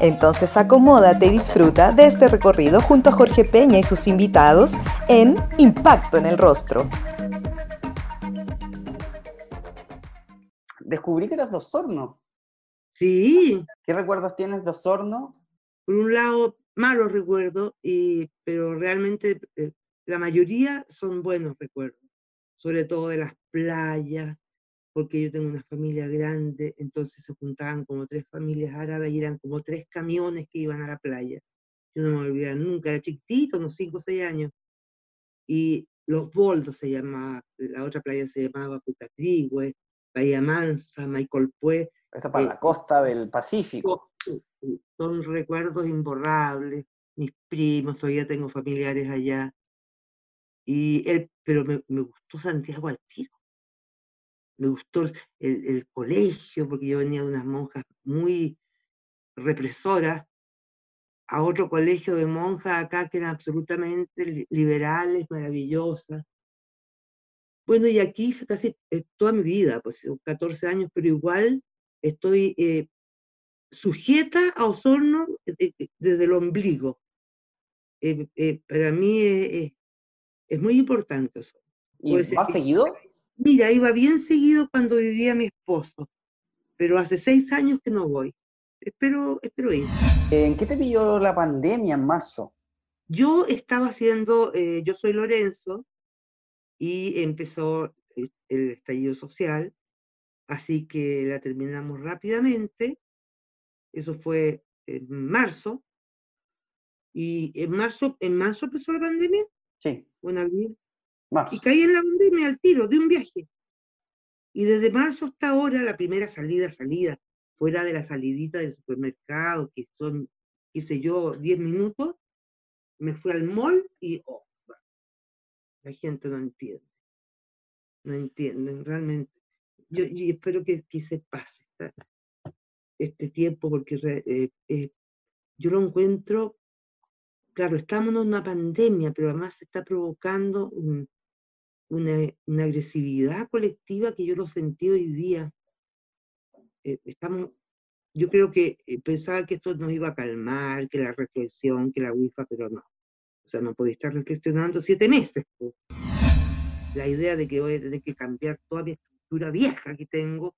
Entonces acomódate y disfruta de este recorrido junto a Jorge Peña y sus invitados en Impacto en el Rostro. Descubrí que eras de Osorno. Sí, ¿Qué recuerdos tienes de Osorno? por un lado, malos recuerdos, y, pero realmente eh, la mayoría son buenos recuerdos, sobre todo de las playas, porque yo tengo una familia grande, entonces se juntaban como tres familias árabes y eran como tres camiones que iban a la playa. Yo no me olvidé nunca, era chiquitito, unos cinco o seis años. Y Los Boldos se llamaba, la otra playa se llamaba Pucatrigüe, Bahía Mansa, Michael Pue, Esa para Eh, la costa del Pacífico. son recuerdos imborrables, mis primos, todavía tengo familiares allá. Y él, pero me, me gustó Santiago al tiro. Me gustó el, el- colegio, porque yo venía de unas monjas muy represoras, a otro colegio de monjas acá que eran absolutamente li- liberales, maravillosas. Bueno, y aquí hice casi eh, toda mi vida, pues 14 años, pero igual estoy eh, sujeta a Osorno eh, eh, desde el ombligo. Eh, eh, para mí eh, eh, es muy importante eso. ¿Y más seguido? Mira, iba bien seguido cuando vivía mi esposo, pero hace seis años que no voy. Espero, espero ir. ¿En qué te pilló la pandemia en marzo? Yo estaba haciendo, eh, yo soy Lorenzo, y empezó eh, el estallido social, así que la terminamos rápidamente. Eso fue en marzo. Y en marzo, en marzo empezó la pandemia, Sí, o en abril, y caí en la pandemia al tiro de un viaje. Y desde marzo hasta ahora, la primera salida, salida, fuera de la salidita del supermercado, que son, qué sé yo, 10 minutos, me fui al mall y, oh, la gente no entiende. No entienden realmente. Yo, y espero que, que se pase esta- este tiempo, porque eh, eh, yo lo encuentro, claro, estamos en una pandemia, pero además se está provocando un- una, una agresividad colectiva que yo lo sentí hoy día. Eh, estamos, yo creo que eh, pensaba que esto nos iba a calmar, que la reflexión, que la wifa, pero no. O sea, no podía estar reflexionando siete meses. po. La idea de que voy a tener que cambiar toda mi estructura vieja que tengo,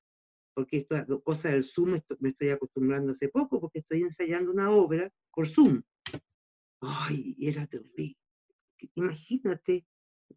porque esta cosa del Zoom esto- me estoy acostumbrando hace poco, porque estoy ensayando una obra por Zoom. Ay, era terrible. Imagínate,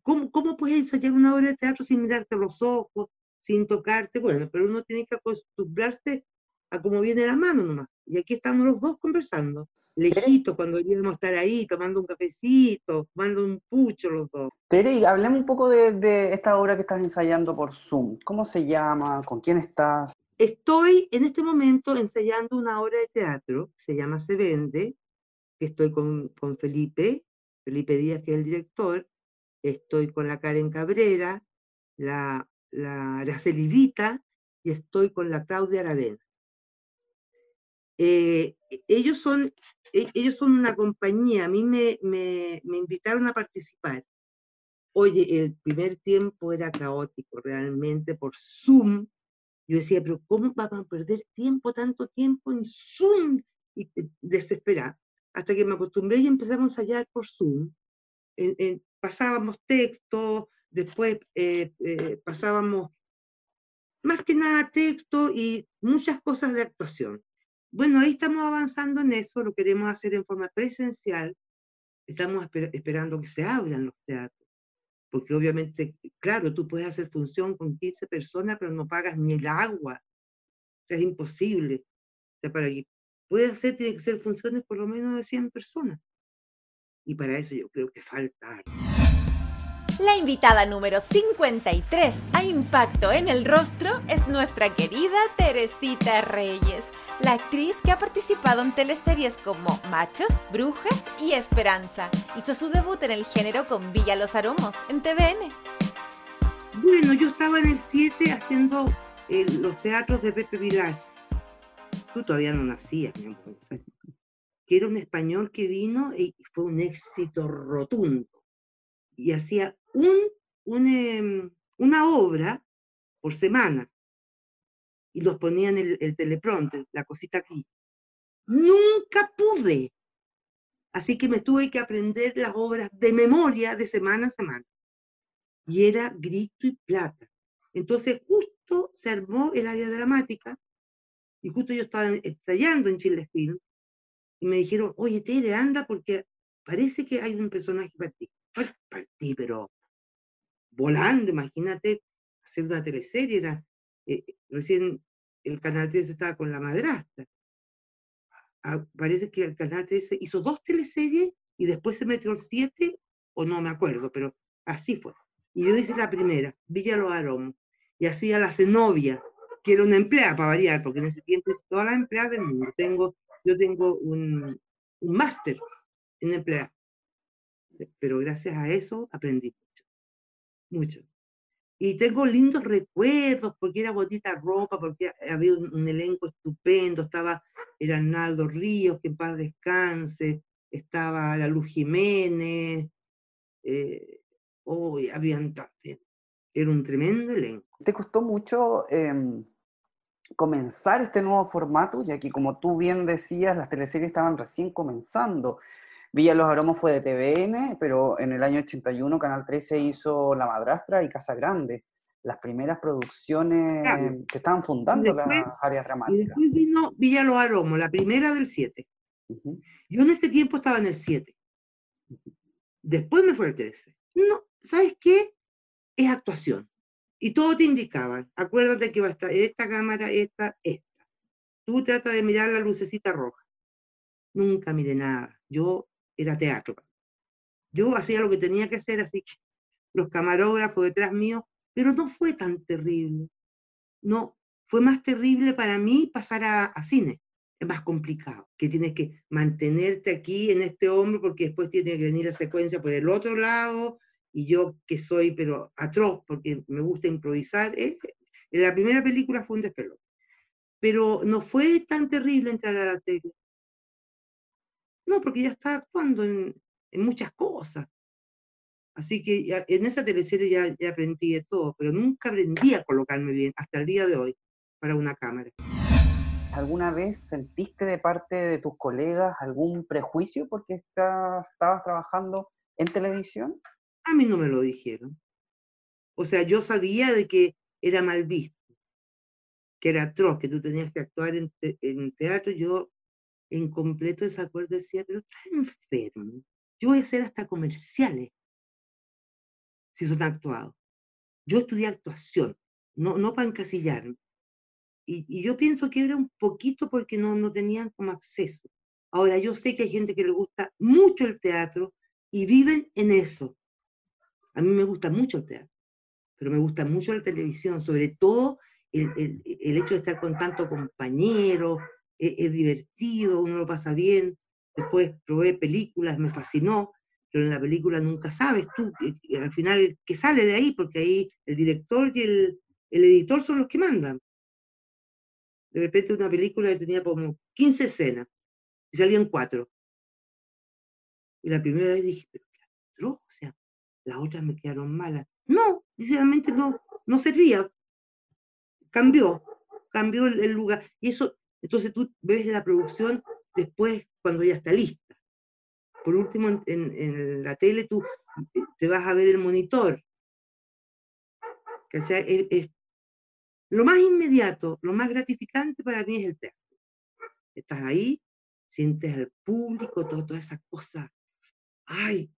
¿cómo, cómo puedes ensayar una obra de teatro sin mirarte a los ojos, sin tocarte? Bueno, pero uno tiene que acostumbrarse a cómo viene la mano nomás. Y aquí estamos los dos conversando, lejitos, cuando deberíamos estar ahí, tomando un cafecito, tomando un pucho los dos. Tere, hablemos un poco de, de esta obra que estás ensayando por Zoom. ¿Cómo se llama? ¿Con quién estás? Estoy en este momento ensayando una obra de teatro, se llama Se Vende, que estoy con, con Felipe, Felipe Díaz, que es el director, estoy con la Karen Cabrera, la, la Araceli Vita, y estoy con la Claudia Aravena. Eh, e- ellos, son, e- ellos son una compañía, a mí me, me, me invitaron a participar. Oye, el primer tiempo era caótico realmente por Zoom, yo decía, pero ¿cómo vamos a perder tiempo, tanto tiempo en Zoom? Y eh, desesperada. Hasta que me acostumbré y empezamos a ensayar por Zoom. Pasábamos texto, después eh, eh, pasábamos más que nada texto y muchas cosas de actuación. Bueno, ahí estamos avanzando en eso, lo queremos hacer en forma presencial. Estamos esper- esperando que se abran los teatros porque obviamente, claro, tú puedes hacer función con 15 personas, pero no pagas ni el agua. O sea, es imposible. O sea, para que puedas hacer, tiene que ser funciones por lo menos de 100 personas. Y para eso yo creo que falta. La invitada número 53 a Impacto en el Rostro es nuestra querida Teresita Reyes, la actriz que ha participado en teleseries como Machos, Brujas y Esperanza. Hizo su debut en el género con Villa Los Aromos en TVN. Bueno, yo estaba en el 7 haciendo eh, los teatros de Pepe Vilar. Tú todavía no nacías, mi amor. Que era un español que vino y fue un éxito rotundo. Y hacía un, em, una obra por semana y los ponían el, el teleprompter, la cosita aquí. Nunca pude. Así que me tuve que aprender las obras de memoria de semana a semana. Y era grito y plata. Entonces justo se armó el área dramática y justo yo estaba estallando en Chile Film y me dijeron, oye Tere, anda porque parece que hay un personaje para ti. Para ti, pero volando, imagínate, hacer una teleserie, era, eh, recién el Canal 13 estaba con la madrastra. Ah, parece que el Canal 13 hizo dos teleseries y después se metió el 7, o no me acuerdo, pero así fue. Y yo hice la primera, Villa Los Aromos, y hacía la Zenobia, que era una empleada para variar, porque en ese tiempo hice todas las empleadas del mundo. Tengo, yo tengo un, un máster en empleada. Pero gracias a eso aprendí mucho. Y tengo lindos recuerdos, porque era bonita ropa, porque había un, elenco estupendo, estaba el Arnaldo Ríos, que en paz descanse, estaba la Luz Jiménez, eh, oh, habían era un tremendo elenco. ¿Te costó mucho em, comenzar este nuevo formato? Ya que como tú bien decías, las teleseries estaban recién comenzando. Villa Los Aromos fue de TVN, pero en el año 81 Canal 13 hizo La Madrastra y Casa Grande, las primeras producciones que estaban fundando las áreas dramáticas. Y después vino Villa Los Aromos, la primera del 7. Yo en ese tiempo estaba en el 7. Después me fue el 13. No, ¿sabes qué? Es actuación. Y todo te indicaba. Acuérdate que va a estar esta cámara, esta, esta. Tú trata de mirar la lucecita roja. Nunca miré nada. Yo era teatro. Yo hacía lo que tenía que hacer, así que los camarógrafos detrás mío, pero no fue tan terrible. No, fue más terrible para mí pasar a, cine. Es más complicado, que tienes que mantenerte aquí en este hombro porque después tiene que venir la secuencia por el otro lado y yo que soy pero atroz porque me gusta improvisar. en la primera película fue un despelote. Pero no fue tan terrible entrar a la tele. No, porque ya está actuando en, muchas cosas. Así que en esa teleserie ya, ya aprendí de todo, pero nunca aprendí a colocarme bien hasta el día de hoy para una cámara. ¿Alguna vez sentiste de parte de tus colegas algún prejuicio porque estabas trabajando en televisión? A mí no me lo dijeron. O sea, yo sabía de que era mal visto, que era atroz, que tú tenías que actuar en, en teatro. Yo en completo desacuerdo, decía, pero está enfermo. Yo voy a hacer hasta comerciales si son actuados. Yo estudié actuación, no, no para encasillarme. Y, y, yo pienso que era un poquito porque no, no tenían como acceso. Ahora, yo sé que hay gente que le gusta mucho el teatro y viven en eso. A mí me gusta mucho el teatro, pero me gusta mucho la televisión, sobre todo el, el, el hecho de estar con tanto compañero, es, divertido, uno lo pasa bien. Después probé películas, me fascinó, pero en la película nunca sabes tú, al final, qué sale de ahí, porque ahí el director y el, el editor son los que mandan. De repente una película que tenía como 15 escenas y salían cuatro. Y la primera vez dije, pero qué o sea, las otras me quedaron malas. No, sinceramente no, no servía. Cambió, cambió el, el lugar. Y eso entonces tú ves la producción después cuando ya está lista. Por último, en, la tele tú eh, te vas a ver el monitor. Lo más inmediato, lo más gratificante para mí es el teatro. Estás ahí, sientes al público, toda esa cosa, ay,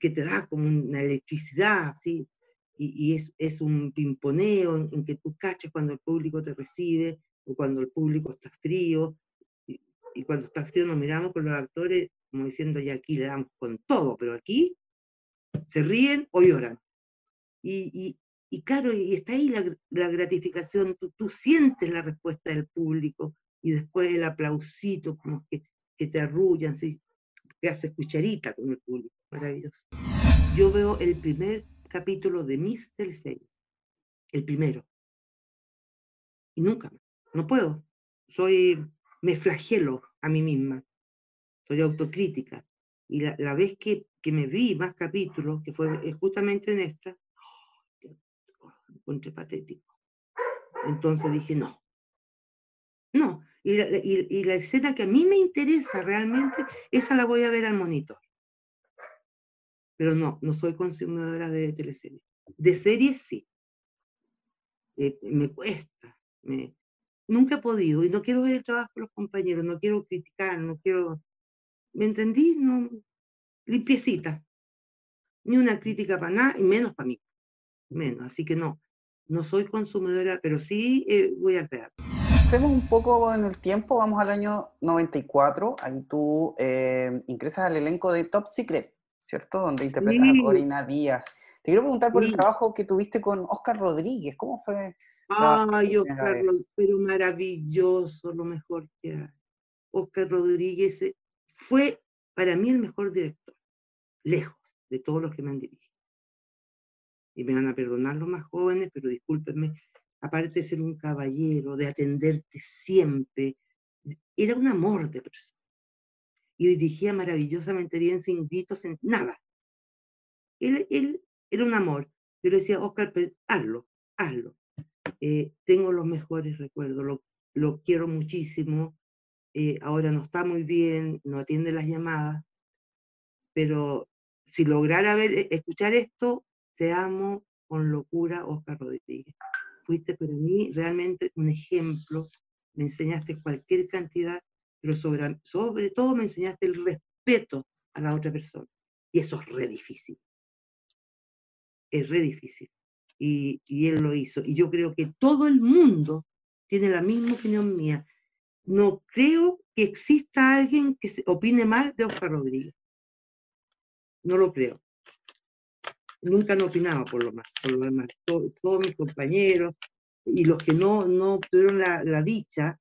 que te da como una electricidad, ¿sí? Y, es, es, un pimponeo en, en, que tú cachas cuando el público te recibe, cuando el público está frío, y, cuando está frío nos miramos con los actores como diciendo, ya aquí le damos con todo, pero aquí Se ríen o lloran. Y, claro, y está ahí la, gratificación, tú, sientes la respuesta del público y después el aplausito, como que, te arrullan, ¿sí? que hace cucharita con el público, maravilloso. Yo veo el primer capítulo de mis teleseries, el primero, y nunca no puedo, soy, me flagelo a mí misma, soy autocrítica, y la, la vez que, que, me vi más capítulos, que fue eh, justamente en esta, encontré patético. Entonces dije, no, no, y la, y, la, escena que a mí me interesa realmente, esa la voy a ver al monitor. Pero no, no soy consumidora de teleseries. De series sí. Eh, me cuesta. Me, nunca he podido y no quiero ver el trabajo de los compañeros, no quiero criticar, no quiero... ¿Me entendí? No, limpiecita. Ni una crítica para nada y menos para mí. Menos. Así que no, no soy consumidora, pero sí eh, voy a crear hacemos un poco en el tiempo, vamos al año 94, ahí tú eh, ingresas al elenco de Top Secret, ¿cierto? Donde interpretas a Corina Díaz. Te quiero preguntar por el trabajo que tuviste con Oscar Rodríguez, ¿cómo fue? Ay, Oscar, pero maravilloso, lo mejor que hay. Oscar Rodríguez eh, fue para mí el mejor director, lejos de todos los que me han dirigido. Y me van a perdonar los más jóvenes, pero discúlpenme, aparte de ser un caballero, de atenderte siempre, era un amor de persona. Y dirigía maravillosamente bien, sin gritos, sin nada. Él, él era un amor. Yo le decía, Oscar, hazlo, hazlo. Eh, tengo los mejores recuerdos, lo, lo quiero muchísimo. Eh, ahora no está muy bien, no atiende las llamadas, pero si lograra ver, e, escuchar esto, te amo con locura, Oscar Rodríguez fuiste para mí realmente un ejemplo, me enseñaste cualquier cantidad, pero sobre, sobre todo me enseñaste el respeto a la otra persona. Y eso es re difícil. Es re difícil. Y, él lo hizo. Y yo creo que todo el mundo tiene la misma opinión mía. No creo que exista alguien que opine mal de Oscar Rodríguez. No lo creo nunca han opinado por lo, más, por lo demás. todos mis compañeros y los que no, no tuvieron la, la, dicha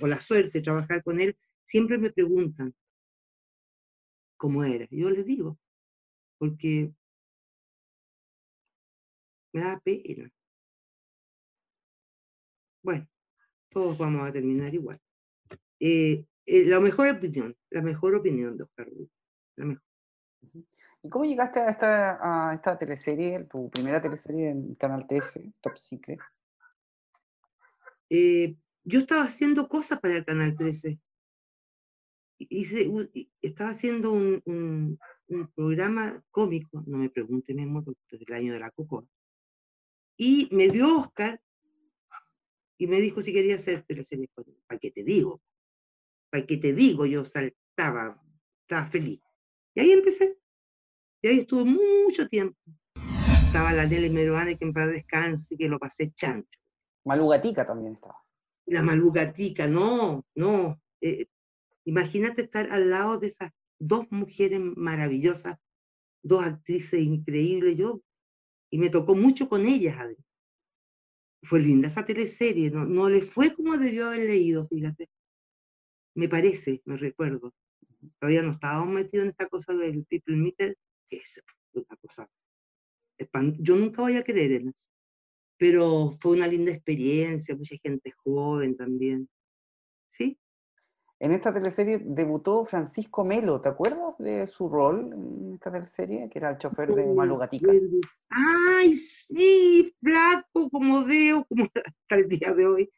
o la suerte de trabajar con él, siempre me preguntan cómo era. Yo les digo, porque me da pena. Bueno, todos vamos a terminar igual. Eh, eh, la mejor opinión, la mejor opinión, doctor la mejor. ¿Y cómo llegaste a esta, a esta teleserie, tu primera teleserie en Canal 13, Top Secret? Eh, yo estaba haciendo cosas para el Canal 13. Hice, estaba haciendo un, un, programa cómico, no me pregunte, mi amor, porque es el año de la cocoa. Y me dio Oscar y me dijo si quería hacer teleserie ¿Para qué te digo? ¿Para qué te digo? Yo saltaba, estaba feliz. Y ahí empecé. Y ahí estuvo mucho tiempo. Estaba la Nelly Meruane, que en paz descanse, que lo pasé chancho. Malugatica también estaba. La Malugatica, no, no. Eh, imagínate estar al lado de esas dos mujeres maravillosas, dos actrices increíbles, yo, y me tocó mucho con ellas, Fue linda esa teleserie, no, no le fue como debió haber leído, fíjate. Me parece, me recuerdo. Todavía no estábamos metidos en esta cosa del People Meter, que es una cosa. Yo nunca voy a creer en eso. Pero fue una linda experiencia, mucha gente joven también. ¿Sí? En esta teleserie debutó Francisco Melo, ¿te acuerdas de su rol en esta teleserie? Que era el chofer de Malugatica. Ay, sí, flaco como Deo, como hasta el día de hoy.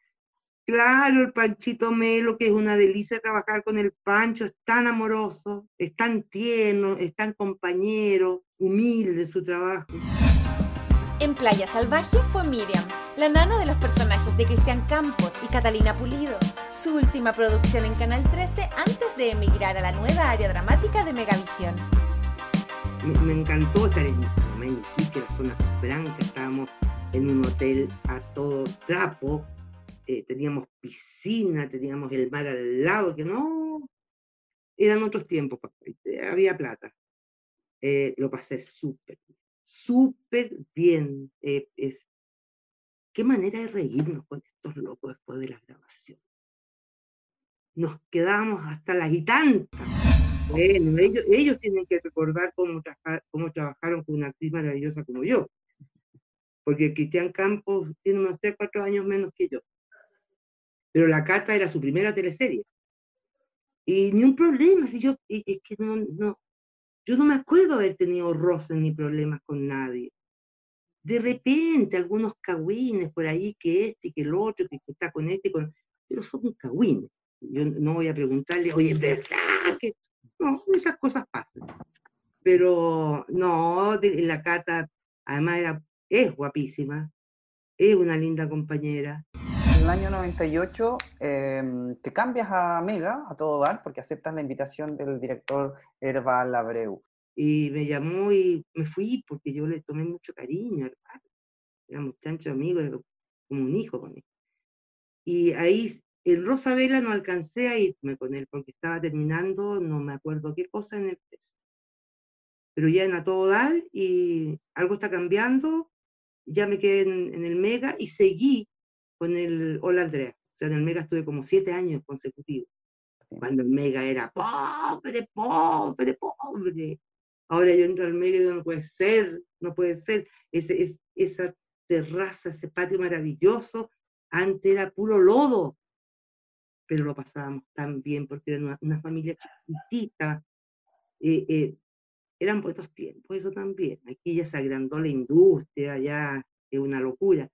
Claro, el Panchito Melo, que es una delicia trabajar con el Pancho, es tan amoroso, es tan tierno, es tan compañero, humilde su trabajo. En Playa Salvaje fue Miriam, la nana de los personajes de Cristian Campos y Catalina Pulido, su última producción en Canal 13 antes de emigrar a la nueva área dramática de Megavisión. Me, encantó estar en, en que la zona franca, estábamos en un hotel a todo trapo, eh, teníamos piscina, teníamos el mar al lado, que no, eran otros tiempos, había plata. eh, lo pasé súper, súper bien. Eh, qué manera de reírnos con estos locos después de la grabación. Nos quedamos hasta las y tantas. Bueno, ellos, tienen que recordar cómo, trabajaron con una actriz maravillosa como yo. Porque Cristian Campos tiene unos 3, 4 años menos que yo. Pero La Cata era su primera teleserie. Y ni un problema, si yo, es que no, no, yo no me acuerdo haber tenido roces ni problemas con nadie. De repente, algunos cagüines por ahí, que este, que el otro, que está con este, con... pero son cagüines. Yo no voy a preguntarle, oye, ¿es verdad que no, esas cosas pasan. Pero no, la Cata, además era, es guapísima, es una linda compañera en el año 98 em, te cambias a Mega, a todo dar, porque aceptas la invitación del director Herbal Abreu. Y me llamó y me fui porque yo le tomé mucho cariño al Éramos chancho amigos, como un hijo con él. Y ahí, en Rosabela no alcancé a irme con él porque estaba terminando, no me acuerdo qué cosa en el Pero ya en A Todo Dar y algo está cambiando, ya me quedé en, en el Mega y seguí con el Hola Andrea. O sea, en el Mega estuve como siete años consecutivos. Cuando el Mega era pobre, pobre, pobre. Ahora yo entro al Mega y digo, no puede ser, no puede ser. Ese, es, esa terraza, ese patio maravilloso, antes era puro lodo. Pero lo pasábamos tan bien porque era una, familia chiquitita. Eh, eh, eran buenos tiempos, eso también. Aquí ya se agrandó la industria, ya es una locura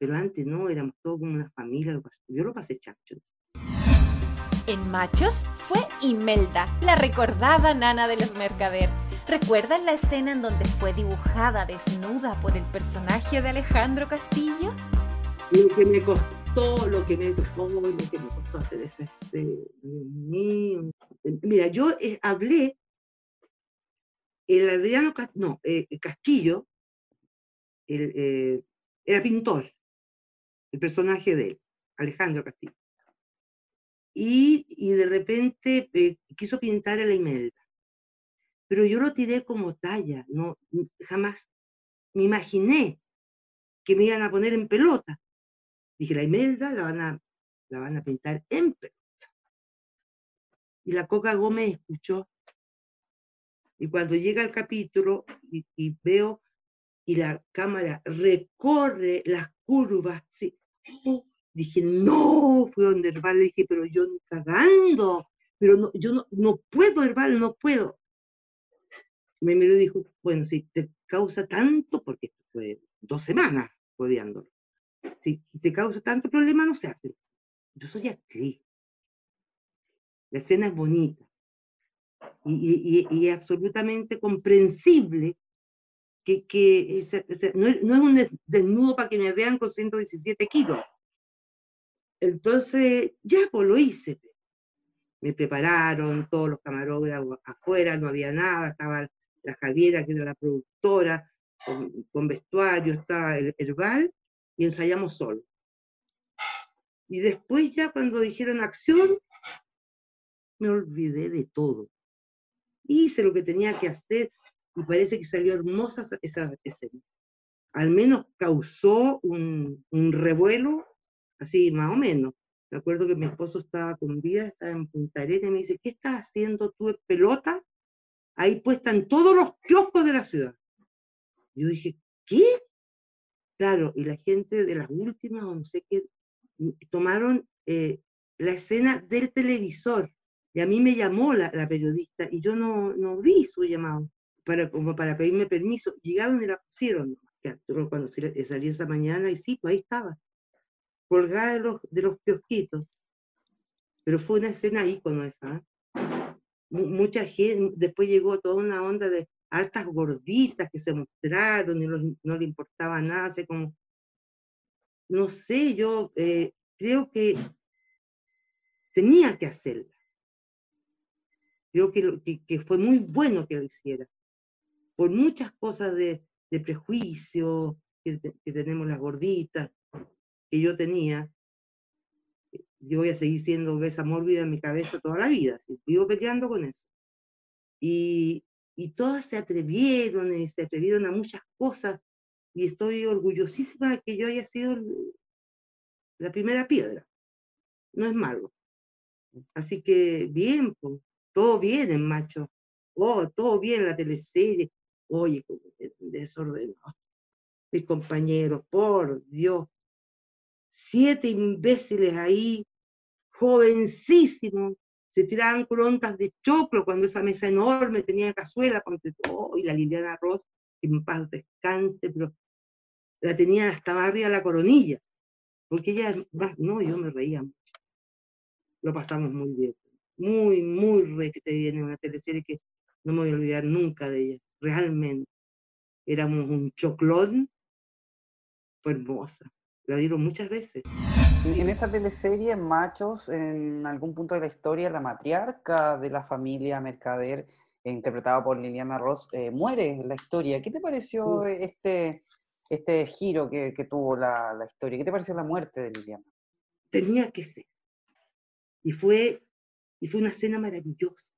pero antes no, éramos todos como una familia, yo lo pasé chancho. En Machos fue Imelda, la recordada nana de los mercader. ¿Recuerdan la escena en donde fue dibujada desnuda por el personaje de Alejandro Castillo? Lo que me costó, lo que me costó, lo que me costó hacer esa escena. Mira, yo eh, hablé, el Adriano no, eh, Castillo, eh, era pintor, el personaje de él, Alejandro Castillo. Y, y de repente eh, quiso pintar a la Imelda. Pero yo lo tiré como talla, no, jamás me imaginé que me iban a poner en pelota. Dije, la Imelda la van a, la van a pintar en pelota. Y la Coca Gómez escuchó. Y cuando llega el capítulo y, veo y la cámara recorre las curvas, sí, Dije, no, fui donde Herbal, le dije, pero yo cagando, pero no, yo no, no puedo, Herbal, no puedo. Me miró y dijo, bueno, si te causa tanto, porque fue dos semanas rodeándolo, si te causa tanto problema, no se hace. Yo soy actriz. La escena es bonita. Y, y, y, absolutamente comprensible que, que no, es, no, es, un desnudo para que me vean con 117 kilos. Entonces, ya pues lo hice. Me prepararon todos los camarógrafos afuera, no había nada, estaba la Javiera, que era la productora, con, vestuario, estaba el herbal, y ensayamos solo. Y después ya cuando dijeron acción, me olvidé de todo. Hice lo que tenía que hacer, y parece que salió hermosa esa escena. Al menos causó un, revuelo, así más o menos. Me acuerdo que mi esposo estaba con vida, estaba en Punta Arenas y me dice, ¿qué estás haciendo tú en pelota? Ahí puesta en todos los kioscos de la ciudad. Yo dije, ¿qué? Claro, y la gente de las últimas, o no sé qué, tomaron eh, la escena del televisor. Y a mí me llamó la, periodista y yo no, no vi su llamado para, como para pedirme permiso. Llegaron y la pusieron. Cuando salí esa mañana y sí, pues ahí estaba, colgada de los, de los kiosquitos. Pero fue una escena ícono esa. ¿eh? Mucha gente, después llegó toda una onda de altas gorditas que se mostraron y no, le importaba nada, así como, no sé, yo eh, creo que tenía que hacerla. Creo que, que, que, fue muy bueno que lo hiciera por muchas cosas de, prejuicio que, tenemos las gorditas, que yo tenía, yo voy a seguir siendo obesa mórbida en mi cabeza toda la vida, vivo peleando con eso. Y, y todas se atrevieron, y se atrevieron a muchas cosas, y estoy orgullosísima de que yo haya sido la primera piedra. No es malo. Así que bien, pues, todo bien en macho. Oh, todo bien la teleserie. Oye, desordenado. Mis compañeros, por Dios. Siete imbéciles ahí, jovencísimos, se tiraban crontas de choclo cuando esa mesa enorme tenía cazuela con todo, y la Liliana Ross, que en paz descanse, pero la tenía hasta arriba la coronilla, porque ella, no, yo me reía mucho. Lo pasamos muy bien, muy, muy re que te viene una teleserie que no me voy a olvidar nunca de ella, realmente. Éramos un choclón, fue hermosa, la dieron muchas veces. En esta teleserie, Machos, en algún punto de la historia, la matriarca de la familia Mercader, interpretada por Liliana Ross, eh, muere en la historia. ¿Qué te pareció este, este giro que, tuvo la, la, historia? ¿Qué te pareció la muerte de Liliana? Tenía que ser. Y fue, y fue una escena maravillosa.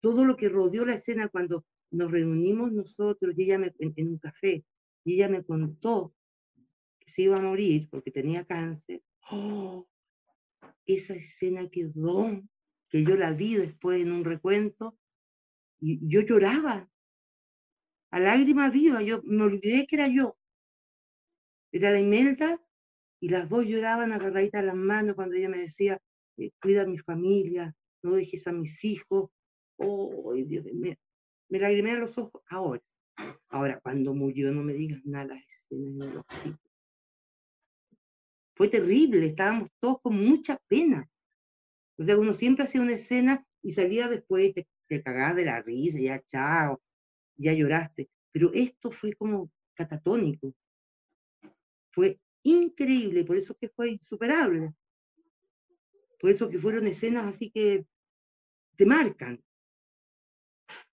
Todo lo que rodeó la escena cuando nos reunimos nosotros y ella me, en un café, y ella me contó se iba a morir porque tenía cáncer, ¡oh! esa escena quedó, que yo la vi después en un recuento, y yo lloraba, a lágrima viva, yo me olvidé que era yo. Era la Imelda y las dos lloraban agarraditas las manos cuando ella me decía, eh, cuida a mi familia, no dejes a mis hijos. Oh, Dios, me, me lagrimé a los ojos ahora. Ahora, cuando murió, no me digas nada, escena de los fue terrible, estábamos todos con mucha pena. O sea, uno siempre hacía una escena y salía después, te, te cagás de la risa, ya chao, ya lloraste. Pero esto fue como catatónico. Fue increíble, por eso que fue insuperable. Por eso que fueron escenas así que te marcan.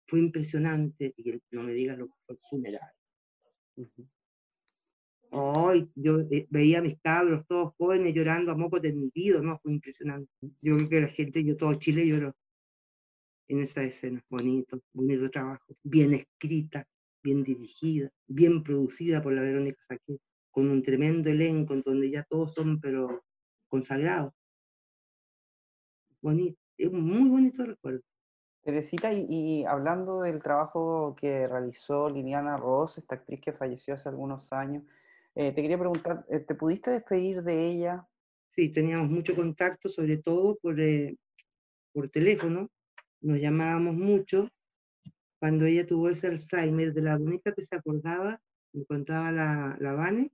Fue impresionante, y no me digas lo que fue funeral. Hoy yo eh, veía a mis cabros todos jóvenes llorando a moco tendido, ¿no? Fue impresionante. Yo creo que la gente, yo todo Chile lloró en esa escena. Bonito, bonito trabajo. Bien escrita, bien dirigida, bien producida por la Verónica Saquet, con un tremendo elenco en donde ya todos son, pero consagrados. Bonito, es muy bonito recuerdo. Teresita, y, y, hablando del trabajo que realizó Liliana Ross, esta actriz que falleció hace algunos años, eh, te quería preguntar, eh, ¿te pudiste despedir de ella? Sí, teníamos mucho contacto, sobre todo por, eh, por teléfono. Nos llamábamos mucho. Cuando ella tuvo ese Alzheimer, de la única que se acordaba, me contaba la, la Vane,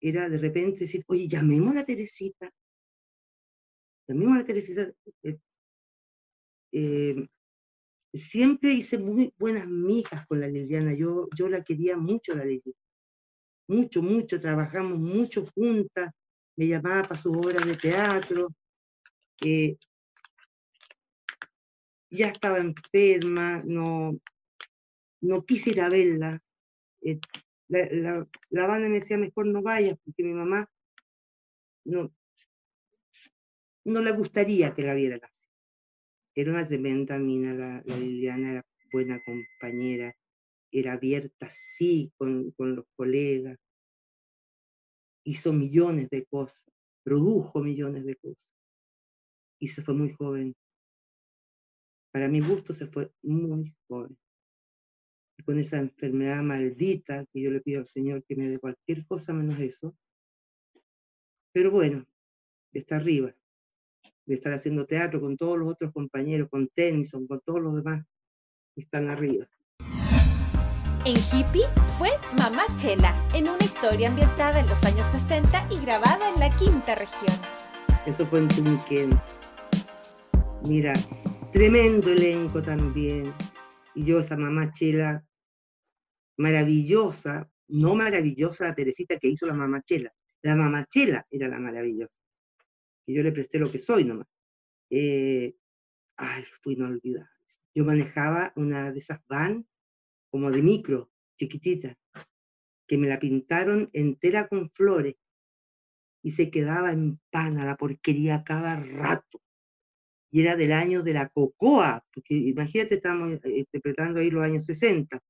era de repente decir, oye, llamemos a la Teresita. Llamemos a la Teresita. siempre hice muy buenas migas con la Liliana. Yo, yo la quería mucho, la Liliana mucho, mucho, trabajamos mucho juntas, me llamaba para sus obras de teatro, eh, ya estaba enferma, no, no quise ir a verla. Eh, la, la, banda me decía, mejor no vayas, porque mi mamá no, no le gustaría que la viera casi. Era una tremenda mina, la, la Liliana era buena compañera, era abierta, sí, con, con los colegas, hizo millones de cosas, produjo millones de cosas, y se fue muy joven. Para mi gusto se fue muy joven. Y con esa enfermedad maldita que yo le pido al Señor que me dé cualquier cosa menos eso. Pero bueno, está arriba, de estar haciendo teatro con todos los otros compañeros, con Tennyson, con todos los demás, están arriba. En Hippie fue Mamá Chela, en una historia ambientada en los años 60 y grabada en la quinta región. Eso fue en Tunquén. Mira, tremendo elenco también. Y yo, esa Mamá Chela, maravillosa, no maravillosa la Teresita que hizo la Mamá Chela. La Mamá Chela era la maravillosa. Y yo le presté lo que soy nomás. Eh, ay, fui inolvidable. Yo manejaba una de esas van como de micro, chiquitita, que me la pintaron entera con flores y se quedaba en pana la porquería cada rato. y era del año de la cocoa, porque imagínate, estamos eh, interpretando ahí los años 60.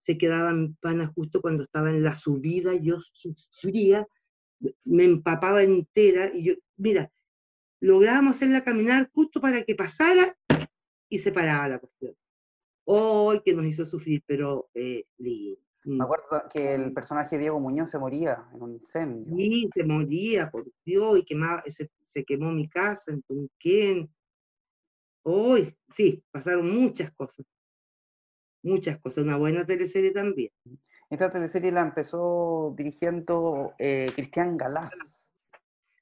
se quedaban panas justo cuando estaba en la subida, yo sufría, me empapaba entera, y yo, mira, lográbamos hacerla caminar justo para que pasara y se paraba la cuestión. Hoy que nos hizo sufrir, pero eh, Me acuerdo que el personaje Diego Muñoz se moría en un incendio. Sí, se moría, por Dios, y quemaba, se, se quemó mi casa en Tunquén. Hoy, sí, pasaron muchas cosas. Muchas cosas. Una buena teleserie también. Esta teleserie la empezó dirigiendo eh, Cristian Galás.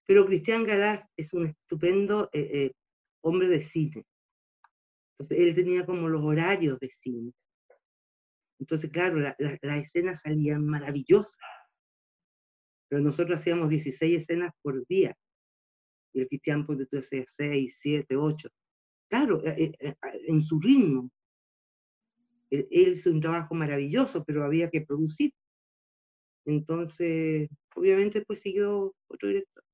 Pero Cristian Galás es un estupendo eh, eh, hombre de cine. Entonces, él tenía como los horarios de cine. Entonces, claro, las la, escenas salían maravillosas. Pero nosotros hacíamos 16 escenas por día. Y el Cristian, pues tú hacías 6, 7, 8. Claro, en su ritmo. Él, hizo un trabajo maravilloso, pero había que producir. Entonces, obviamente, pues siguió otro director.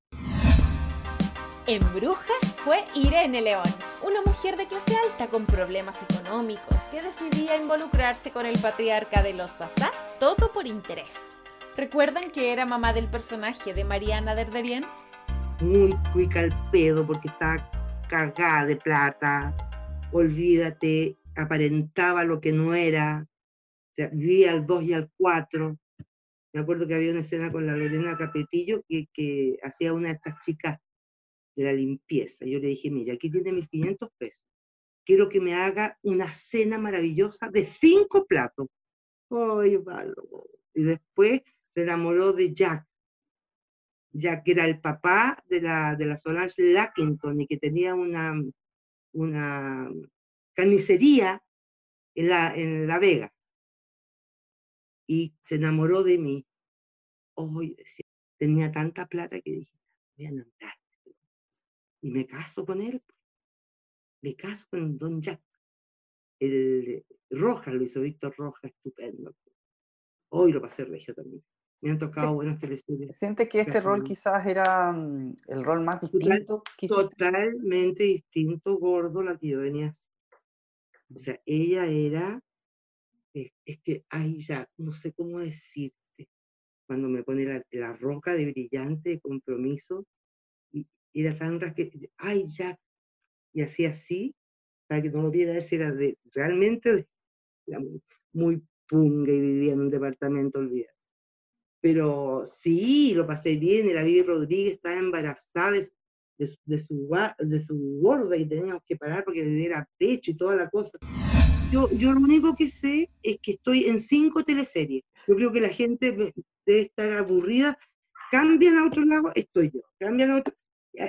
En Brujas fue Irene León, una mujer de clase alta con problemas económicos que decidía involucrarse con el patriarca de los Sasá, todo por interés. ¿Recuerdan que era mamá del personaje de Mariana Derderien? Muy cuica al pedo porque estaba cagada de plata. Olvídate, aparentaba lo que no era, o vivía al 2 y al 4. Me acuerdo que había una escena con la Lorena Capetillo que, que hacía una de estas chicas de la limpieza. Yo le dije, mira, aquí tiene 1.500 pesos. Quiero que me haga una cena maravillosa de cinco platos. Oye, y después se enamoró de Jack. Jack era el papá de la, de la Solange Lackington y que tenía una, una carnicería en la, en la Vega. Y se enamoró de mí. Hoy tenía tanta plata que dije, voy a enamorar. Y me caso con él. Me caso con Don Jack. El Rojas lo hizo Víctor Rojas, estupendo. Hoy lo pasé regio también. Me han tocado buenas teleseries. ¿Siente que este rol quizás era mm, el rol más distinto? Totalmente distinto, gordo, la que yo venía o sea, ella era, es, que, ay, ya, no sé cómo decirte, cuando me pone la, la roca de brillante de compromiso, y, y la Sandra que, ay, ya, y así así, para que no lo viera ver si era de, realmente muy punga y vivía en un departamento olvidado. Pero sí, lo pasé bien, era Vivi Rodríguez, estaba embarazada de, de, su, de su gorda y teníamos que parar porque le diera pecho y toda la cosa. Yo, yo lo único que sé es que estoy en cinco teleseries. Yo creo que la gente debe estar aburrida. Cambian a otro lado, estoy yo. Cambian a otro.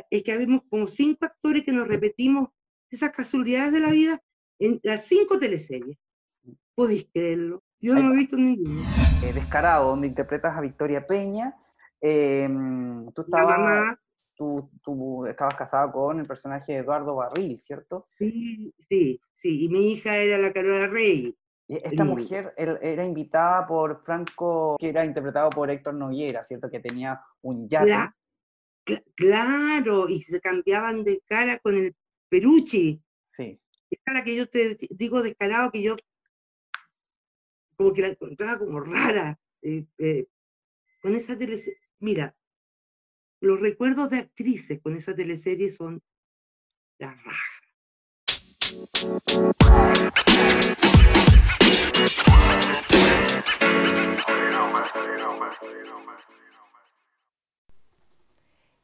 Es que habemos como cinco actores que nos repetimos esas casualidades de la vida en las cinco teleseries. Podéis creerlo. Yo no he visto ninguno. Eh, descarado, donde interpretas a Victoria Peña. Eh, tú estabas tú, tú estabas casada con el personaje de Eduardo Barril, ¿cierto? Sí, sí, sí, y mi hija era la Carola Rey. Esta mujer era invitada por Franco, que era interpretado por Héctor Noguera, ¿cierto? Que tenía un yate. Claro, y se cambiaban de cara con el Perucci. Sí. Es la que yo te digo descarado que yo como que la encontraba como rara. Eh, eh, con esa tele... Mira, los recuerdos de actrices con esa teleserie son la raja.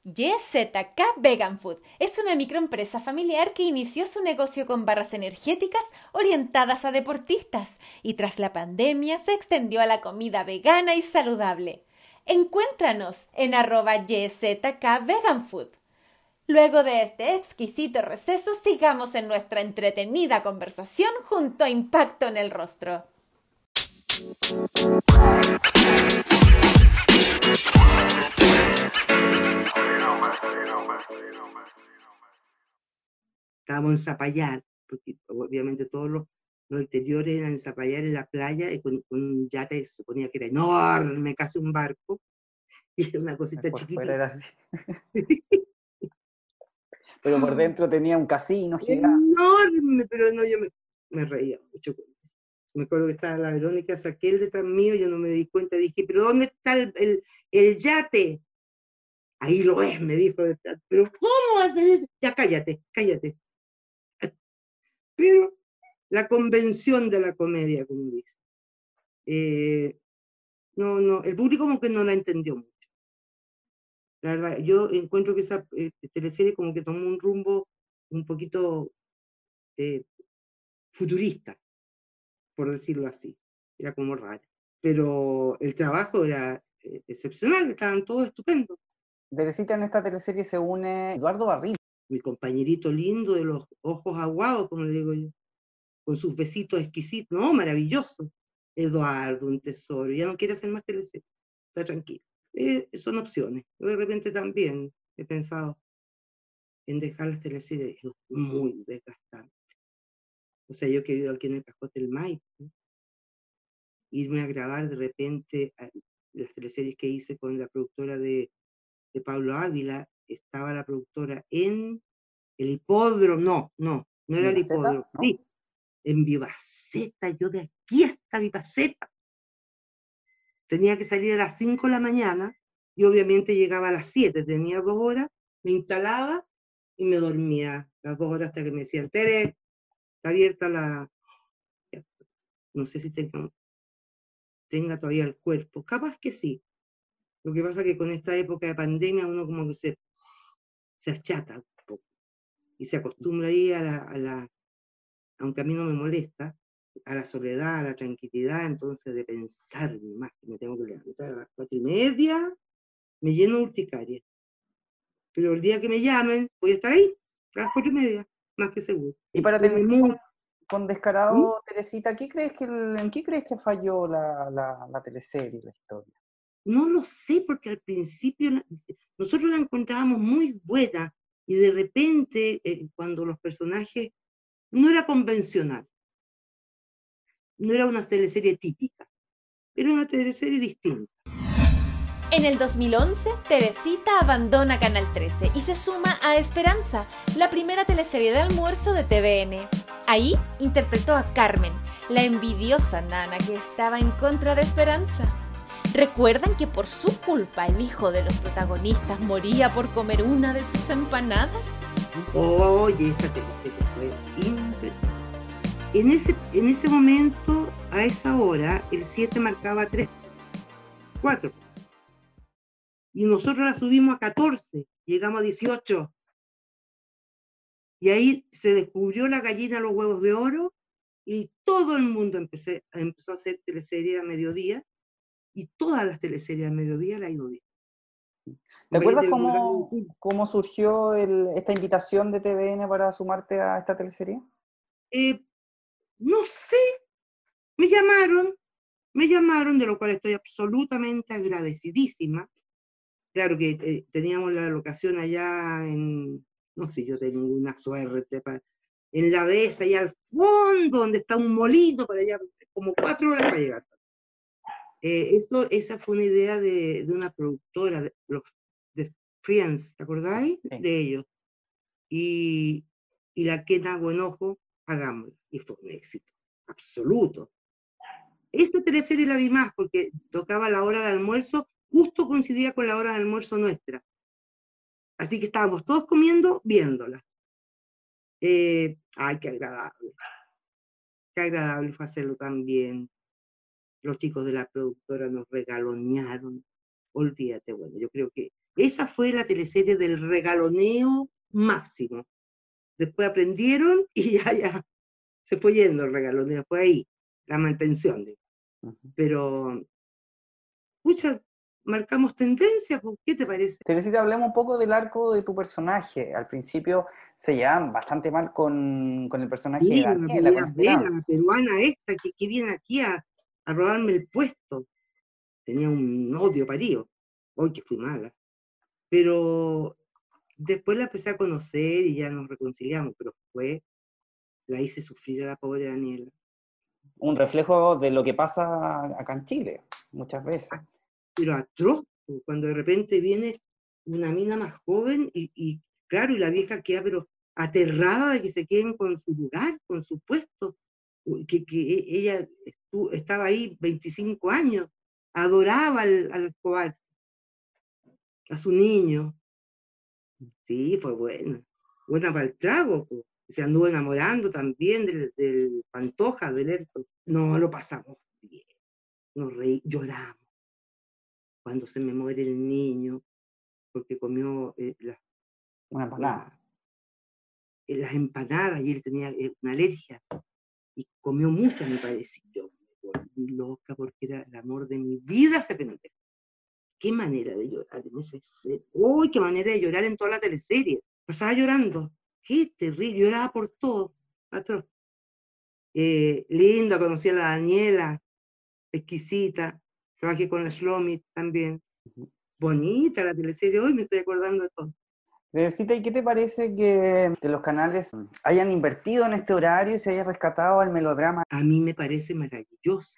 YZK Vegan Food es una microempresa familiar que inició su negocio con barras energéticas orientadas a deportistas y tras la pandemia se extendió a la comida vegana y saludable. Encuéntranos en arroba YZK Vegan Food. Luego de este exquisito receso, sigamos en nuestra entretenida conversación junto a Impacto en el Rostro. Estábamos en Zapallar, porque obviamente todos los los interiores eran Zapallar en la playa y con, un yate se suponía que era enorme, casi un barco, y era una cosita chiquita. pero por dentro tenía un casino enorme, pero no, yo me, reía mucho con eso. Me acuerdo que estaba la Verónica, saqué el detrás mío, yo no me di cuenta, dije, pero ¿dónde está el, el, yate? Ahí lo es, me dijo, pero ¿cómo va a ser eso? Ya cállate, cállate. Pero la convención de la comedia, como dice. Eh, no, no, el público como que no la entendió mucho. La verdad, yo encuentro que esa eh, teleserie como que tomó un rumbo un poquito eh, futurista, por decirlo así. Era como raro. Pero el trabajo era eh, excepcional, estaban todos estupendos. Teresita, en esta teleserie se une Eduardo Barril. Mi compañerito lindo de los ojos aguados, como le digo yo, con sus besitos exquisitos, no, maravilloso. Eduardo, un tesoro, ya no quiere hacer más teleserie, está tranquilo. Eh, son opciones. Yo de repente también he pensado en dejar las teleseries, es muy desgastante. O sea, yo he querido aquí en el Cajote del Maipo, irme a grabar de repente las teleseries que hice con la productora de, de Pablo Ávila, estaba la productora en el hipódromo, no, no, no era el hipódromo, sí, en Vivaceta, yo de aquí hasta Vivaceta, Tenía que salir a las 5 de la mañana y obviamente llegaba a las 7, tenía dos horas, me instalaba y me dormía las dos horas hasta que me decían, Tere, está abierta la... No sé si tenga, tenga todavía el cuerpo, capaz que sí. Lo que pasa es que con esta época de pandemia uno como que se, se achata un poco y se acostumbra ahí a la, a la, aunque a mí no me molesta, a la soledad, a la tranquilidad, entonces de pensar más que me tengo que levantar a las cuatro y media, me lleno de urticaria. Pero el día que me llamen, voy a estar ahí, a las cuatro y media, más que seguro. Y para terminar con, Descarado, ¿Mm? Teresita, ¿qué crees que, ¿en qué crees que falló la, la, la teleserie, la historia? No lo sé, porque al principio nosotros la encontrábamos muy buena y de repente, eh, cuando los personajes no era convencional, no era una teleserie típica, era una teleserie distinta. En el 2011, Teresita abandona Canal 13 y se suma a Esperanza, la primera teleserie de almuerzo de TVN. Ahí interpretó a Carmen, la envidiosa nana que estaba en contra de Esperanza. ¿Recuerdan que por su culpa el hijo de los protagonistas moría por comer una de sus empanadas? Oye, esa teleserie fue impresionante. En ese, en ese momento, a esa hora, el 7 marcaba 3, 4. Y nosotros la subimos a 14, llegamos a 18. Y ahí se descubrió la gallina los huevos de oro y todo el mundo empezó a hacer teleseries a mediodía y todas las teleseries a mediodía la ido bien. ¿Te acuerdas cómo, cómo surgió esta invitación de TVN para sumarte a esta teleserie? Eh, no sé, me llamaron, me llamaron, de lo cual estoy absolutamente agradecidísima. Claro que eh, teníamos la locación allá en, no sé, yo tengo una suerte, en la dehesa, allá al fondo, donde está un molino, para allá, como cuatro horas para llegar. Eh, esa fue una idea de, una productora, de, Friends, ¿te acordáis? De ellos. Y, y la Kena Buenojo hagámoslo. Y fue un éxito absoluto. Esta teleserie la vi más porque tocaba la hora de almuerzo, justo coincidía con la hora de almuerzo nuestra. Así que estábamos todos comiendo, viéndola. Eh, ay, qué agradable. Qué agradable fue hacerlo también. Los chicos de la productora nos regalonearon. Olvídate, bueno, yo creo que esa fue la teleserie del regaloneo máximo. Después aprendieron y ya, ya, se fue yendo el regaloneo, fue ahí, la mantención. Pero, muchas marcamos tendencia, ¿qué te parece? Teresita, hablemos un poco del arco de tu personaje. Al principio se llevaban bastante mal con, con el personaje de Daniela, la, la peruana esta que, que viene aquí a, a robarme el puesto. Tenía un odio parío. Hoy que fui mala. Pero Después la empecé a conocer y ya nos reconciliamos, pero fue, la hice sufrir a la pobre Daniela. Un reflejo de lo que pasa acá en Chile, muchas veces. Ah, pero atroz, cuando de repente viene una mina más joven y, Claro, y la vieja queda pero aterrada de que se queden con su lugar, con su puesto, que, que e, ella estaba ahí 25 años, adoraba al, al Escobar, a su niño. Sí, fue buena, buena para el trago, se anduvo enamorando también del, Pantoja, del Erto. No, lo pasamos bien, nos reí, lloramos. Cuando se me muere el niño, porque comió eh, una empanada. Eh, las empanadas y él tenía eh, una alergia y comió muchas, me pareció. Volví loca porque era el amor de mi vida se pendiente. Qué manera de llorar en ese Uy, qué manera de llorar en toda la teleserie. Pasaba llorando. Qué terrible, lloraba por todo. Eh, linda, conocí a la Daniela, exquisita. Trabajé con la Shlomit también. Bonita la teleserie, hoy me estoy acordando de todo. Necesita, ¿y qué te parece que, que, los canales hayan invertido en este horario y se haya rescatado al melodrama? A mí me parece maravilloso.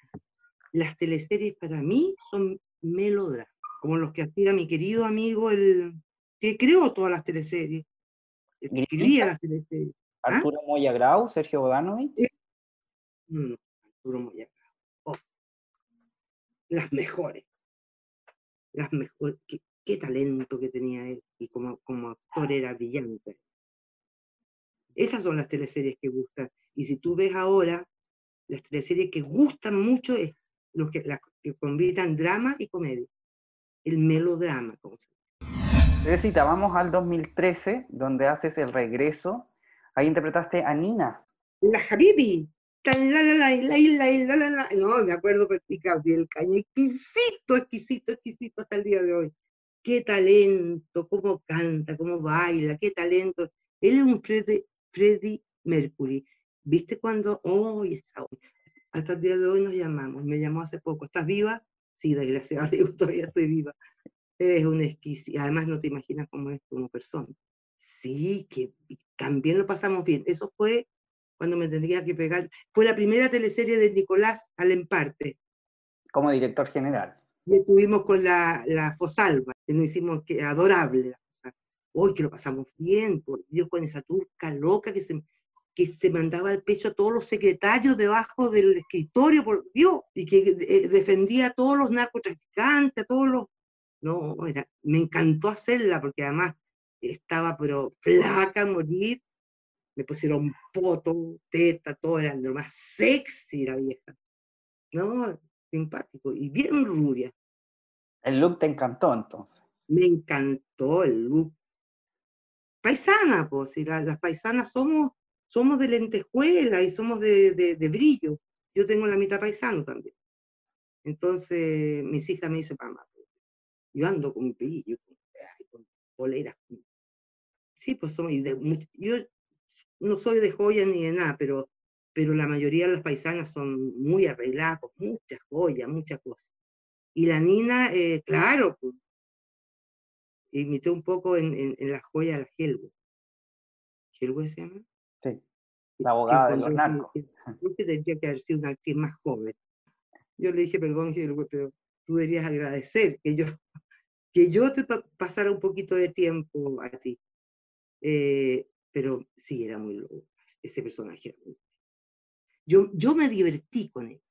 Las teleseries para mí son melodramas, como los que hacía mi querido amigo, el que creó todas las teleseries, el que escribía las teleseries. ¿Ah? Arturo Moya Grau, Sergio Bodanovich. No, Arturo Moya Grau. Oh. Las mejores. Las mejores qué talento que tenía él y como, como actor era brillante. Esas son las teleseries que gustan. Y si tú ves ahora, las teleseries que gustan mucho es los que, las que combinan drama y comedia. El melodrama, como se dice. vamos al 2013, donde haces el regreso. Ahí interpretaste a Nina. La Habibi. No, me acuerdo perfectamente del caño. Exquisito, exquisito, exquisito hasta el día de hoy qué talento, cómo canta, cómo baila, qué talento. Él es un Freddy, Mercury. ¿Viste cuando, oh, hasta el día de hoy nos llamamos, me llamó hace poco, ¿estás viva? Sí, desgraciadamente todavía estoy viva. Es un exquisito, además no te imaginas cómo es como persona. Sí, que también lo pasamos bien. Eso fue cuando me tendría que pegar. Fue la primera teleserie de Nicolás Alemparte. Como director general y estuvimos con la, la Fosalva, que nos hicimos que, adorable. Hoy que lo pasamos bien, por Dios, con esa turca loca que se, que se mandaba al pecho a todos los secretarios debajo del escritorio, por Dios, y que eh, defendía a todos los narcotraficantes, a todos los... No, me encantó hacerla, porque además estaba pero flaca a morir, me pusieron poto, teta, todo era lo más sexy la vieja. No, simpático y bien rubia. El look te encantó entonces. Me encantó el look. Paisana, pues, si las paisanas somos, somos de lentejuela y somos de, de, brillo. Yo tengo la mitad paisano también. Entonces, mis hijas me dicen, mamá, yo ando con brillo, con, con poleras. Sí, pues somos, yo no soy de joya ni de nada, pero pero la mayoría de las paisanas son muy arregladas, con muchas joyas, muchas cosas. Y la Nina, eh, claro, pues, imité un poco en, en, la joya de la Helwe. ¿Helwe se llama? Sí, la abogada de los narcos. Que tendría que haber sido una actriz más joven. Yo le dije, perdón, Helwe, pero tú deberías agradecer que yo, que yo te pasara un poquito de tiempo a ti. Eh, pero sí, era muy loco. Ese personaje era muy yo, yo me divertí con él.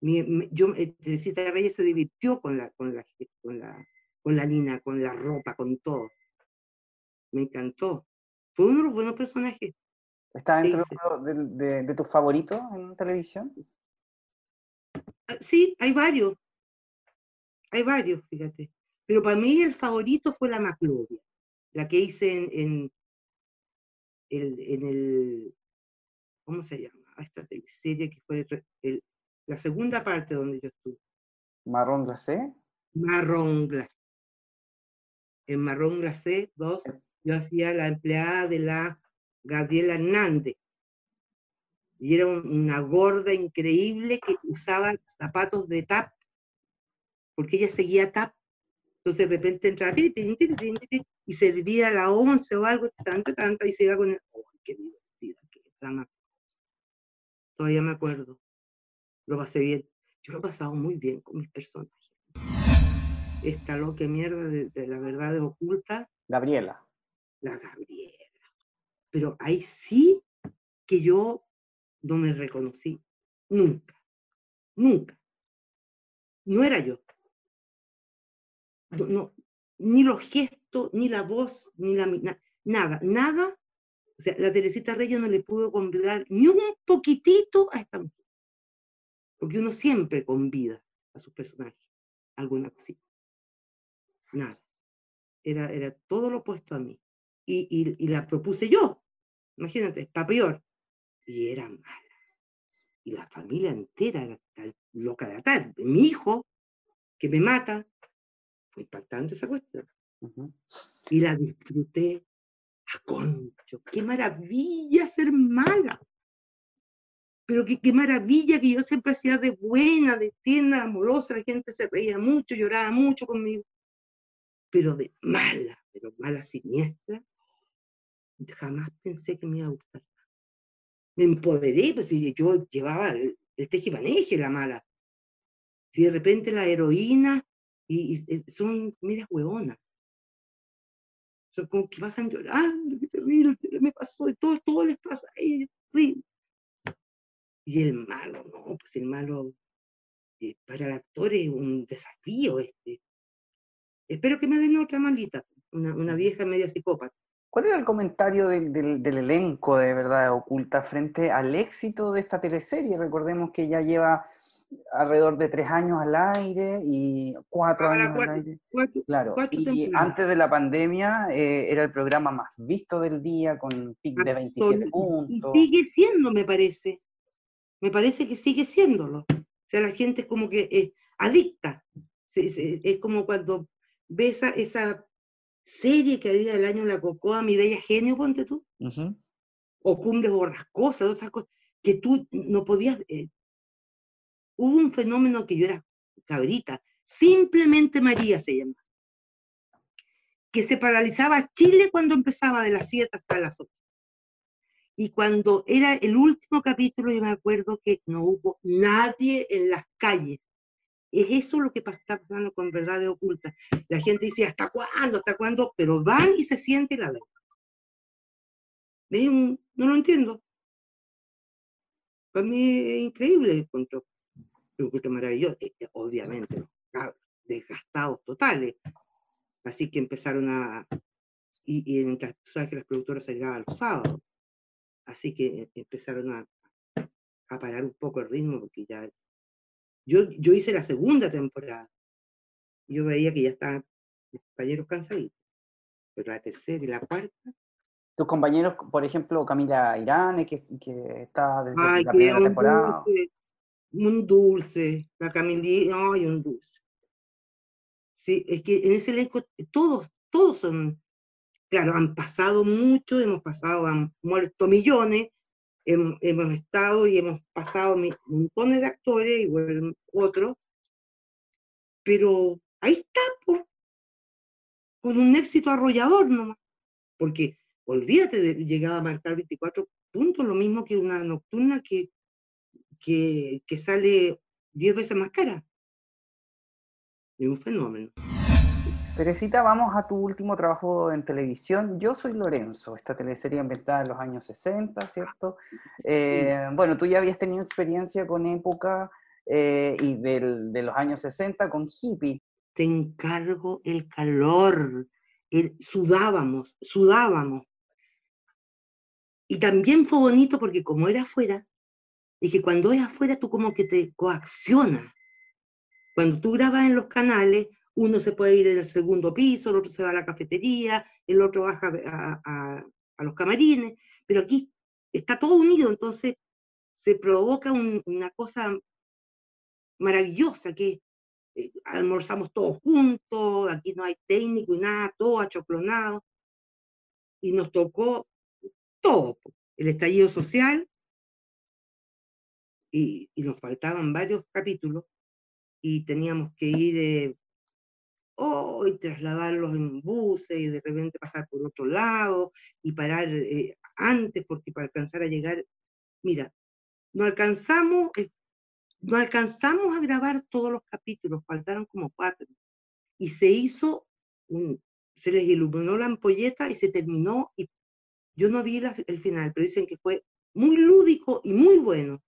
Mi, yo, eh, Teresita Reyes se divirtió con la, con, la, con, la, con la Nina, con la ropa, con todo. Me encantó. Fue uno de los buenos personajes. ¿Está dentro de, de, tus favoritos en televisión? Ah, sí, hay varios. Hay varios, fíjate. Pero para mí el favorito fue la Maclovia, la que hice en, en, el, en el, ¿cómo se llama? A esta serie que fue la segunda parte donde yo estuve. ¿Marrón glacé? Marrón glacé. En Marrón glacé 2 yo hacía la empleada de la Gabriela Hernández. Y era una gorda increíble que usaba zapatos de tap, porque ella seguía tap. Entonces de repente entraba y servía a la 11 o algo, tanto, tanto, y se iba con el... ¡Oh, qué divertida! Qué trama todavía me acuerdo. Lo pasé bien. Yo lo he pasado muy bien con mis personajes. Esta loca mierda de, la verdad oculta. Gabriela. la Gabriela. Pero ahí sí que yo no me reconocí, nunca, nunca. No era yo. No, ni los gestos, ni la voz, ni la nada, nada. O sea, la Teresita Reyes no le pudo convidar ni un poquitito a esta mujer. Porque uno siempre convida a sus personajes alguna cosita. Nada. Era, era todo lo opuesto a mí. Y, y, la propuse yo. Imagínate, está peor. Y era mala. Y la familia entera era loca de atar. Mi hijo, que me mata, fue impactante esa cuestión. Y la disfruté concho. Qué maravilla ser mala. Pero qué, qué maravilla que yo siempre hacía de buena, de tierna, amorosa, la gente se reía mucho, lloraba mucho conmigo. Pero de mala, pero mala siniestra, jamás pensé que me iba a gustar. Me empoderé, pues yo llevaba el, el tejimaneje, la mala. Si de repente la heroína y, son medias hueonas. Son como que pasan llorando, qué terrible, me pasó, y todo, todo les pasa a ellos, Y el malo, no, pues el malo eh, para el actor es un desafío este. Espero que me den otra malita, una, una vieja media psicópata. ¿Cuál era el comentario del, del, del, elenco de Verdad Oculta frente al éxito de esta teleserie? Recordemos que ya lleva alrededor de tres años al aire y cuatro años al aire. claro, y antes de la pandemia eh, era el programa más visto del día con pic de 27 puntos. sigue siendo, me parece. Me parece que sigue siéndolo. O sea, la gente es como que es adicta. Es, como cuando ves esa, serie que había el año La Cocoa, Mi Bella Genio, ponte tú. O Cumbres Borrascosas, esas cosas que tú no podías, eh, hubo un fenómeno que yo era cabrita, simplemente María se llama, que se paralizaba Chile cuando empezaba de las 7 hasta las 8. Y cuando era el último capítulo, yo me acuerdo que no hubo nadie en las calles. Es eso lo que está pasando con verdades ocultas. La gente dice, ¿hasta cuándo? ¿Hasta cuándo? Pero van y se sienten la ven. No lo entiendo. Para mí es increíble el control que maravilloso, eh, eh, obviamente, desgastados totales. Así que empezaron a, y, y tú sabes que las productoras se graban los sábados, así que empezaron a, a parar un poco el ritmo, porque ya, yo, yo hice la segunda temporada, yo veía que ya estaban los compañeros cansaditos, pero la tercera y la cuarta, tus compañeros, por ejemplo, Camila Irán, que, que está desde la primera temporada un dulce, la Camilita, ay, un dulce. Sí, es que en ese elenco todos, todos son, claro, han pasado mucho, hemos pasado, han muerto millones, hemos, estado y hemos pasado montones de actores, igual otros, pero ahí está, con un éxito arrollador nomás, porque olvídate de llegar a marcar 24 puntos, lo mismo que una nocturna que que, que sale 10 veces más cara. Es un fenómeno. Teresita, vamos a tu último trabajo en televisión. Yo soy Lorenzo, esta teleserie inventada en los años 60, ¿cierto? Eh, bueno, tú ya habías tenido experiencia con época eh, y del, de los años 60 con hippie. Te encargo el calor, el, sudábamos, sudábamos. Y también fue bonito porque como era afuera, y que cuando es afuera tú como que te coaccionas. Cuando tú grabas en los canales, uno se puede ir en el segundo piso, el otro se va a la cafetería, el otro baja a, los camarines, pero aquí está todo unido, entonces se provoca una cosa maravillosa que eh, almorzamos todos juntos, aquí no hay técnico y nada, todo achoclonado, y nos tocó todo, el estallido social, y, nos faltaban varios capítulos y teníamos que ir eh, oh, y trasladarlos en buses y de repente pasar por otro lado y parar eh, antes porque para alcanzar a llegar, mira, no alcanzamos, eh, no alcanzamos a grabar todos los capítulos, faltaron como cuatro y se hizo un, se les iluminó la ampolleta y se terminó. Y yo no vi el final, pero dicen que fue muy lúdico y muy bueno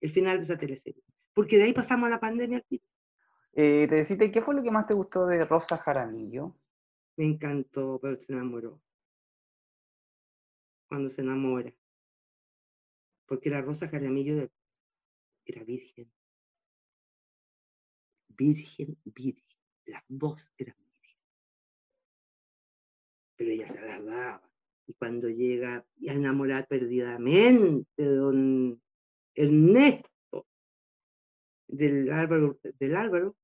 el final de esa teleserie. Porque de ahí pasamos a la pandemia. Eh, Teresita, ¿qué fue lo que más te gustó de Rosa Jaramillo? Me encantó, pero se enamoró. Cuando se enamora. Porque la Rosa Jaramillo era virgen. Virgen, virgen. Las dos eran virgen. Pero ella se las daba. Y cuando llega a enamorar perdidamente de don Ernesto, del Álvaro, del Álvaro,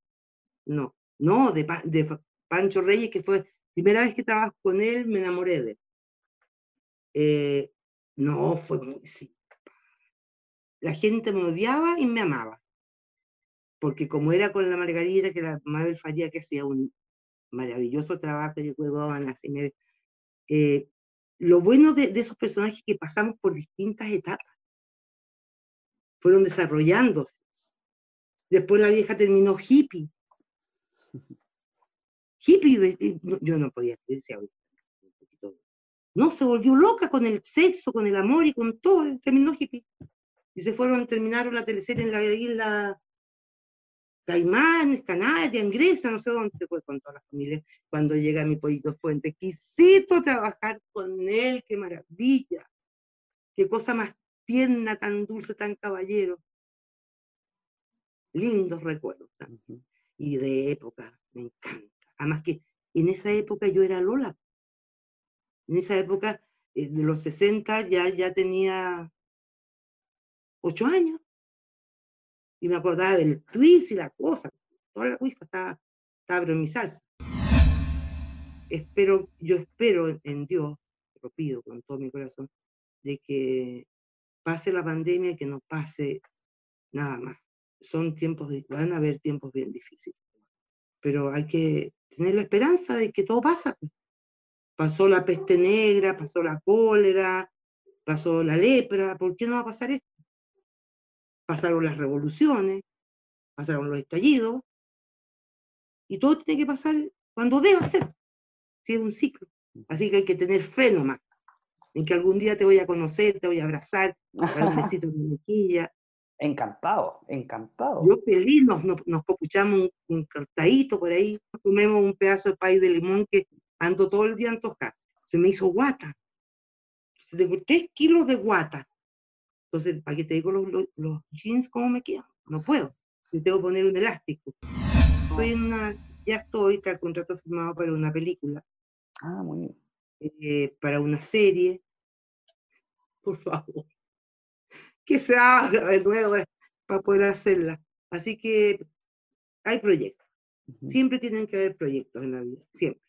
no, no, de, de Pancho Reyes, que fue primera vez que trabajo con él, me enamoré de él. Eh, no, fue muy sí. La gente me odiaba y me amaba. Porque como era con la Margarita, que la Mabel Faría, que hacía un maravilloso trabajo de así, eh, lo bueno de, esos personajes que pasamos por distintas etapas. Fueron desarrollándose. Después la vieja terminó hippie. Hippie, yo no podía decir No, se volvió loca con el sexo, con el amor y con todo, terminó hippie. Y se fueron, terminaron la teleserie en la isla Caimán, Canarias, en Grecia, no sé dónde se fue con toda la familia cuando llega mi pollito fuente. Quisito trabajar con él, qué maravilla. Qué cosa más tierna, tan dulce, tan caballero. Lindos recuerdos también. Y de época, me encanta. Además que en esa época yo era Lola. En esa época, eh, de los 60, ya, ya tenía ocho años y me acordaba del twist y la cosa. Toda la wifi estaba, estaba en mi salsa. Espero, yo espero en Dios, lo pido con todo mi corazón, de que pase la pandemia y que no pase nada más. Son tiempos, van a haber tiempos bien difíciles, pero hay que tener la esperanza de que todo pasa. Pues. Pasó la peste negra, pasó la cólera, pasó la lepra, ¿por qué no va a pasar esto? pasaron las revoluciones, pasaron los estallidos, y todo tiene que pasar cuando deba ser, es un ciclo. Así que hay que tener fe nomás, en que algún día te voy a conocer, te voy a abrazar, un besito en mi mejilla. Encantado, encantado. Yo feliz, nos, nos, un, un, cortadito por ahí, comemos un pedazo de pay de limón que ando todo el día antojado. Se me hizo guata. Tengo tres kilos de guata. Entonces, ¿para qué te digo los, los, jeans cómo me quedan? No puedo. Si tengo que poner un elástico. Estoy en una, ya estoy, está el contrato firmado para una película. Ah, muy bien. Eh, para una serie. Por favor. Que se haga de nuevo eh, para poder hacerla. Así que hay proyectos. Siempre tienen que haber proyectos en la vida, siempre.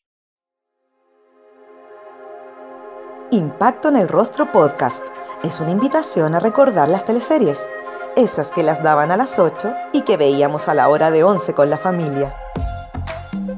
Impacto en el Rostro Podcast es una invitación a recordar las teleseries, esas que las daban a las 8 y que veíamos a la hora de 11 con la familia.